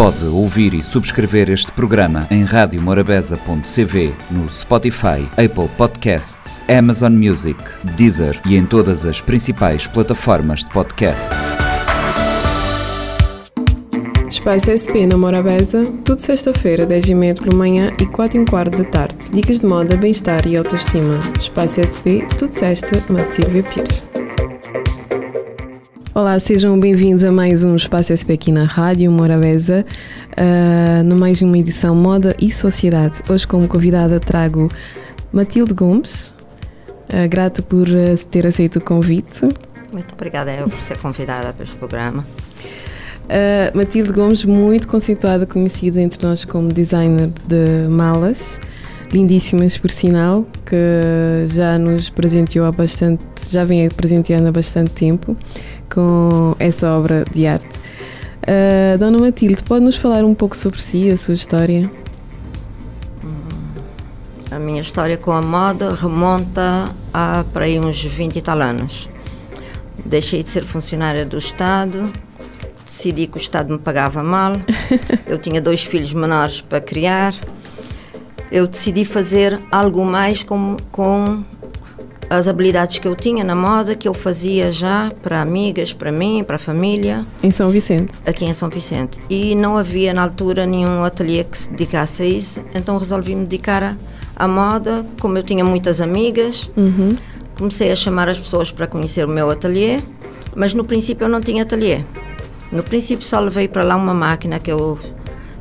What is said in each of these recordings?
Pode ouvir e subscrever este programa em radiomorabeza.cv, no Spotify, Apple Podcasts, Amazon Music, Deezer e em todas as principais plataformas de podcast. Espaço SP na Morabeza, tudo sexta-feira, 10h30 pela manhã e 4 h quarto da tarde. Dicas de moda, bem-estar e autoestima. Espaço SP, tudo sexta, na Silvia Pires. Olá, sejam bem-vindos a mais um Espaço SP aqui na Rádio Morabeza, uh, no mais uma edição Moda e Sociedade. Hoje, como convidada, trago Matilde Gomes, uh, grata por uh, ter aceito o convite. Muito obrigada eu por ser convidada para este programa. Uh, Matilde Gomes, muito conceituada, conhecida entre nós como designer de malas, lindíssimas por sinal, que já nos presenteou há bastante, já vem presenteando há bastante tempo com essa obra de arte. Uh, Dona Matilde, pode nos falar um pouco sobre si, a sua história? A minha história com a moda remonta a para aí uns 20 e tal anos. Deixei de ser funcionária do Estado, decidi que o Estado me pagava mal, eu tinha dois filhos menores para criar, eu decidi fazer algo mais com, com as habilidades que eu tinha na moda, que eu fazia já para amigas, para mim, para a família. Em São Vicente? Aqui em São Vicente. E não havia na altura nenhum ateliê que se dedicasse a isso, então resolvi me dedicar à moda. Como eu tinha muitas amigas, uhum. comecei a chamar as pessoas para conhecer o meu ateliê, mas no princípio eu não tinha ateliê. No princípio só levei para lá uma máquina que eu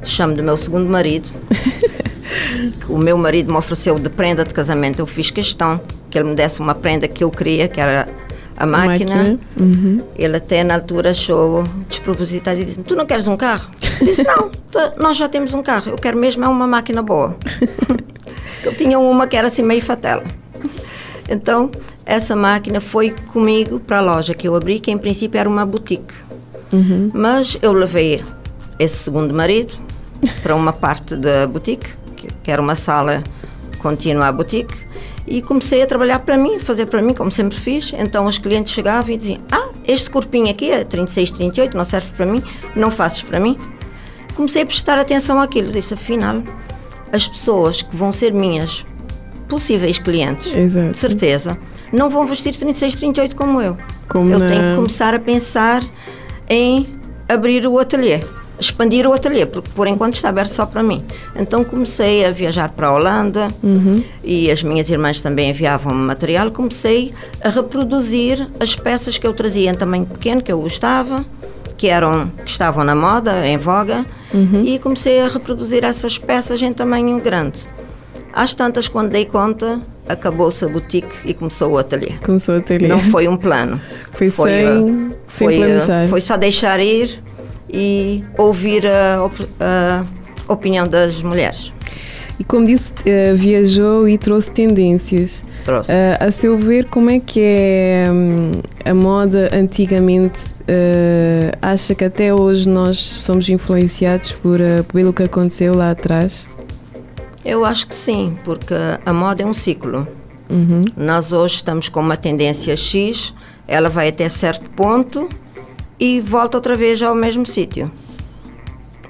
chamo do meu segundo marido. o meu marido me ofereceu de prenda de casamento, eu fiz questão que ele me desse uma prenda que eu queria, que era a máquina. máquina. Uhum. Ele até na altura achou despropositado e disse-me: Tu não queres um carro? Eu disse: Não, nós já temos um carro, eu quero mesmo é uma máquina boa. eu tinha uma que era assim meio fatela. Então, essa máquina foi comigo para a loja que eu abri, que em princípio era uma boutique. Uhum. Mas eu levei esse segundo marido para uma parte da boutique, que era uma sala contínua à boutique, e comecei a trabalhar para mim, fazer para mim, como sempre fiz. Então os clientes chegavam e diziam: Ah, este corpinho aqui é 36, 38, não serve para mim, não fazes para mim. Comecei a prestar atenção àquilo. Disse: Afinal, as pessoas que vão ser minhas possíveis clientes, Exato. de certeza, não vão vestir 36, 38 como eu. Como eu na... tenho que começar a pensar em abrir o ateliê expandir o ateliê, porque por enquanto está aberto só para mim. Então comecei a viajar para a Holanda uhum. e as minhas irmãs também enviavam material. Comecei a reproduzir as peças que eu trazia em tamanho pequeno, que eu gostava, que, eram, que estavam na moda, em voga, uhum. e comecei a reproduzir essas peças em tamanho grande. Às tantas, quando dei conta, acabou-se a boutique e começou o ateliê. Começou o ateliê. Não foi um plano. Foi, foi sem, uh, foi, sem planejar. Uh, foi só deixar ir e ouvir a, a opinião das mulheres. E como disse, uh, viajou e trouxe tendências. Trouxe. Uh, a seu ver, como é que é um, a moda antigamente? Uh, acha que até hoje nós somos influenciados por, pelo que aconteceu lá atrás? Eu acho que sim, porque a moda é um ciclo. Uhum. Nós hoje estamos com uma tendência X, ela vai até certo ponto e volta outra vez ao mesmo sítio.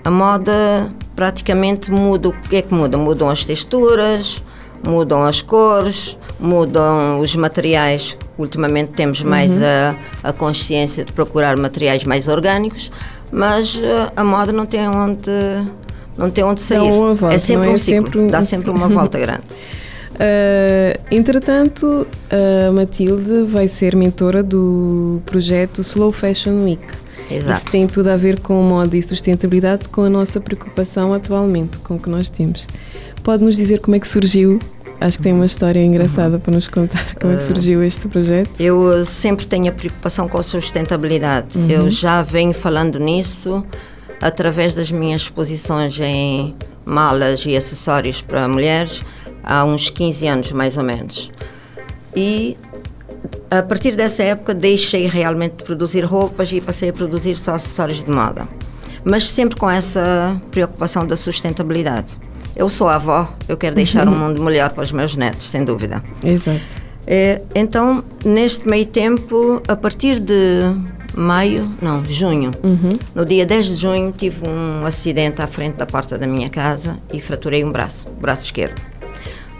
A moda praticamente muda. O que é que muda? Mudam as texturas, mudam as cores, mudam os materiais. Ultimamente temos mais uhum. a, a consciência de procurar materiais mais orgânicos, mas uh, a moda não tem onde não tem onde sair. Volta, é sempre é? um ciclo, sempre dá sempre uma volta grande. Uh, entretanto, a Matilde vai ser mentora do projeto Slow Fashion Week. Exato. Isso tem tudo a ver com moda e sustentabilidade, com a nossa preocupação atualmente, com o que nós temos. Pode nos dizer como é que surgiu? Acho que tem uma história engraçada uhum. para nos contar como é que surgiu este projeto. Eu sempre tenho a preocupação com a sustentabilidade. Uhum. Eu já venho falando nisso através das minhas exposições em malas e acessórios para mulheres há uns 15 anos mais ou menos. E a partir dessa época deixei realmente de produzir roupas e passei a produzir só acessórios de moda. Mas sempre com essa preocupação da sustentabilidade. Eu sou avó, eu quero deixar uhum. um mundo melhor para os meus netos, sem dúvida. Exato. É, então, neste meio tempo, a partir de maio, não, junho. Uhum. No dia 10 de junho tive um acidente à frente da porta da minha casa e fraturei um braço, o braço esquerdo.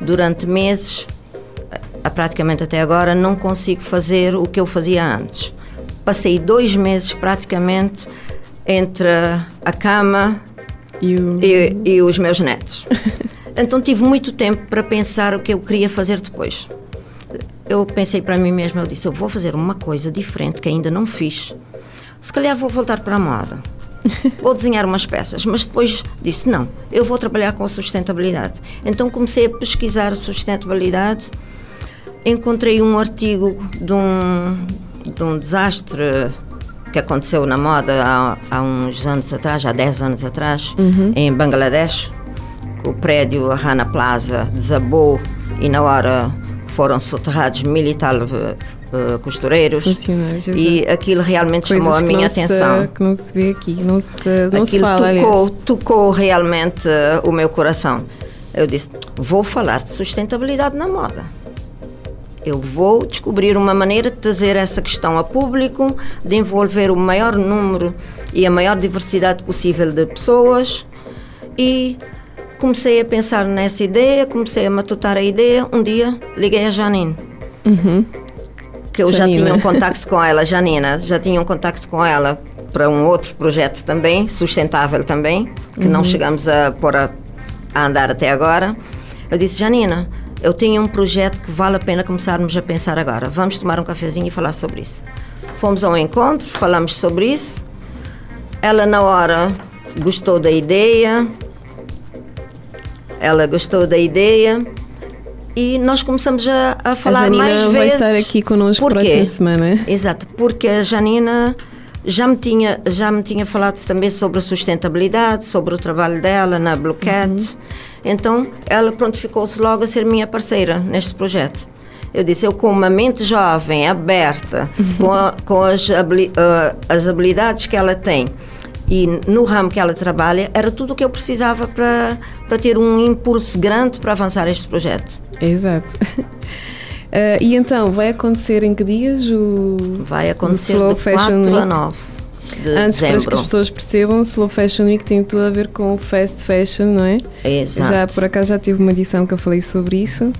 Durante meses, a, praticamente até agora, não consigo fazer o que eu fazia antes. Passei dois meses praticamente entre a cama e, o... e, e os meus netos. então tive muito tempo para pensar o que eu queria fazer depois eu pensei para mim mesma, eu disse, eu vou fazer uma coisa diferente que ainda não fiz. Se calhar vou voltar para a moda. Vou desenhar umas peças, mas depois disse, não, eu vou trabalhar com a sustentabilidade. Então comecei a pesquisar sustentabilidade, encontrei um artigo de um, de um desastre que aconteceu na moda há, há uns anos atrás, há 10 anos atrás, uhum. em Bangladesh, que o prédio Rana Plaza desabou e na hora foram soterrados mil e tal uh, costureiros e aquilo realmente Coisas chamou a minha se, atenção. que não se vê aqui, não se, não aquilo se fala. Tocou, tocou realmente uh, o meu coração. Eu disse: vou falar de sustentabilidade na moda. Eu vou descobrir uma maneira de trazer essa questão a público, de envolver o maior número e a maior diversidade possível de pessoas e comecei a pensar nessa ideia, comecei a matutar a ideia. Um dia liguei a Janine. Uhum. Que eu Janina. já tinha um contacto com ela, Janina, já tinha um contacto com ela para um outro projeto também, sustentável também, que uhum. não chegamos a pôr a, a andar até agora. Eu disse, Janina, eu tenho um projeto que vale a pena começarmos a pensar agora. Vamos tomar um cafezinho e falar sobre isso. Fomos a um encontro, falamos sobre isso. Ela, na hora, gostou da ideia, ela gostou da ideia e nós começamos a, a falar a mais vezes. vai estar aqui connosco Por próxima semana. Exato, porque a Janina já me tinha já me tinha falado também sobre a sustentabilidade, sobre o trabalho dela na Cat. Uhum. Então, ela pronto ficou-se logo a ser minha parceira neste projeto. Eu disse, eu com uma mente jovem, aberta, uhum. com, a, com uh, as habilidades que ela tem, e no ramo que ela trabalha era tudo o que eu precisava para, para ter um impulso grande para avançar este projeto. Exato. Uh, e então, vai acontecer em que dias o Vai acontecer o de 4 a 9 de Antes, dezembro. para que as pessoas percebam, o Slow Fashion Week tem tudo a ver com o Fast Fashion, não é? Exato. Já, por acaso, já tive uma edição que eu falei sobre isso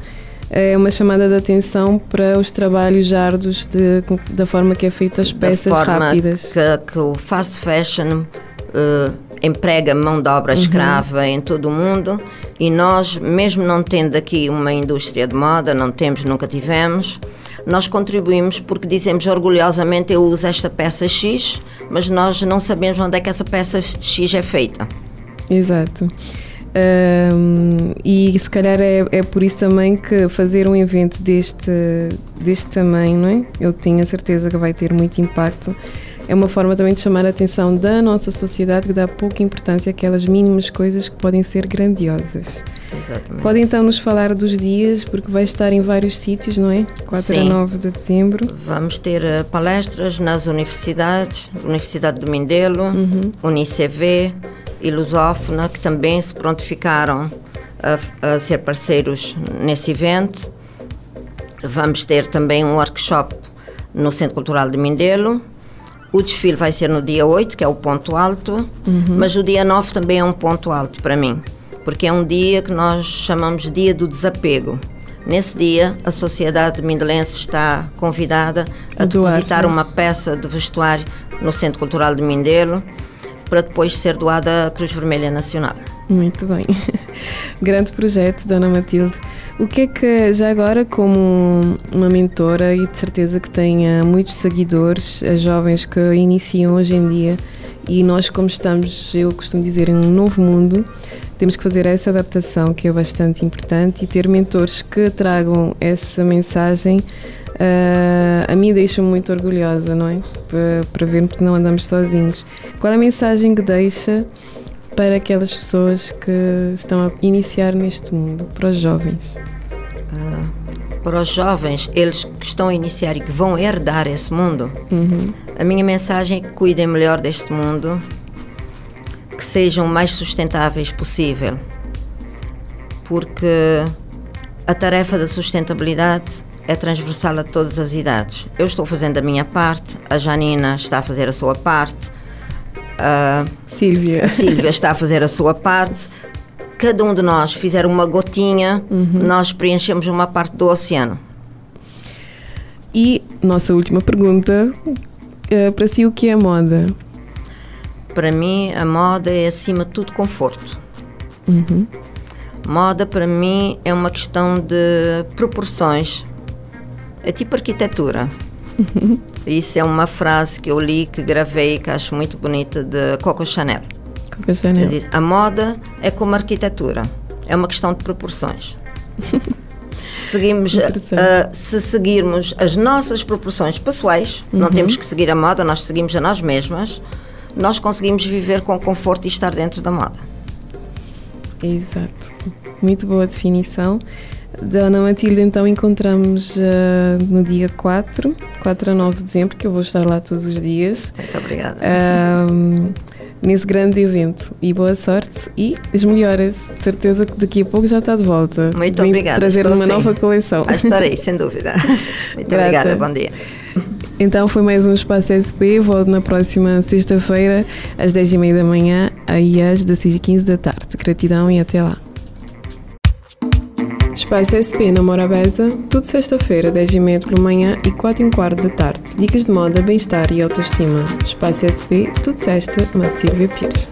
é uma chamada de atenção para os trabalhos árduos de, da forma que é feita as peças da forma rápidas. Que, que o fast fashion uh, emprega mão de obra uhum. escrava em todo o mundo e nós, mesmo não tendo aqui uma indústria de moda, não temos, nunca tivemos, nós contribuímos porque dizemos orgulhosamente eu uso esta peça X, mas nós não sabemos onde é que essa peça X é feita. Exato. Um, e se calhar é, é por isso também que fazer um evento deste, deste tamanho, não é? Eu tenho a certeza que vai ter muito impacto. É uma forma também de chamar a atenção da nossa sociedade que dá pouca importância àquelas mínimas coisas que podem ser grandiosas. Exatamente. Pode então nos falar dos dias, porque vai estar em vários sítios, não é? 4 Sim. a 9 de dezembro. Vamos ter uh, palestras nas universidades, Universidade do Mindelo, uhum. UniCV, e Lusófona, que também se prontificaram a, a ser parceiros nesse evento. Vamos ter também um workshop no Centro Cultural de Mindelo. O desfile vai ser no dia 8, que é o ponto alto, uhum. mas o dia 9 também é um ponto alto para mim, porque é um dia que nós chamamos Dia do Desapego. Nesse dia, a sociedade mindelense está convidada a, a depositar doar, uma peça de vestuário no Centro Cultural de Mindelo para depois ser doada à Cruz Vermelha Nacional. Muito bem. Grande projeto, Dona Matilde. O que é que, já agora, como uma mentora e de certeza que tenha muitos seguidores, as jovens que iniciam hoje em dia, e nós, como estamos, eu costumo dizer, em um novo mundo, temos que fazer essa adaptação que é bastante importante e ter mentores que tragam essa mensagem Uh, a mim deixa-me muito orgulhosa, não é? Para, para vermos que não andamos sozinhos. Qual é a mensagem que deixa para aquelas pessoas que estão a iniciar neste mundo, para os jovens? Uh, para os jovens, eles que estão a iniciar e que vão herdar esse mundo, uhum. a minha mensagem é que cuidem melhor deste mundo, que sejam o mais sustentáveis possível, porque a tarefa da sustentabilidade é transversal a todas as idades. Eu estou fazendo a minha parte, a Janina está a fazer a sua parte, a Sílvia. a Sílvia está a fazer a sua parte. Cada um de nós fizer uma gotinha, nós preenchemos uma parte do oceano. E nossa última pergunta, eh, para si o que é moda? Para mim, a moda é acima de tudo conforto. Moda para mim é uma questão de proporções. É tipo arquitetura. Isso é uma frase que eu li, que gravei, que acho muito bonita, de Coco Chanel. Coco Chanel. Diz, a moda é como a arquitetura, é uma questão de proporções. Seguimos, ah, se seguirmos as nossas proporções pessoais, Uhum. não temos que seguir a moda, nós seguimos a nós mesmas, nós conseguimos viver com conforto e estar dentro da moda. Exato. Muito boa definição. Dona Matilde, então encontramos eh, no dia 4, 4 a 9 de dezembro, que eu vou estar lá todos os dias, Muito obrigada. ahm, nesse grande evento. E boa sorte e as melhoras. De certeza que daqui a pouco já está de volta. Muito Vem obrigada, trazer estou uma sim. nova coleção. Ah, estarei, sem dúvida. Muito Grata. obrigada, bom dia. Então foi mais um Espaço SP. Volto na próxima sexta-feira, às 10h30 da manhã, aí às 16h15 da tarde. Gratidão e até lá. Espaço SP na Morabeza, tudo sexta-feira, 10h30 pela manhã e 4 h quarto da tarde. Dicas de moda, bem-estar e autoestima. Espaço SP, tudo sexta, na Silvia Pires.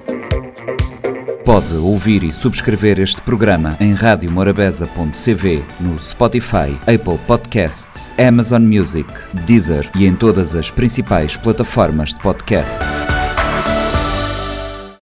Pode ouvir e subscrever este programa em radiomorabeza.cv, no Spotify, Apple Podcasts, Amazon Music, Deezer e em todas as principais plataformas de podcast.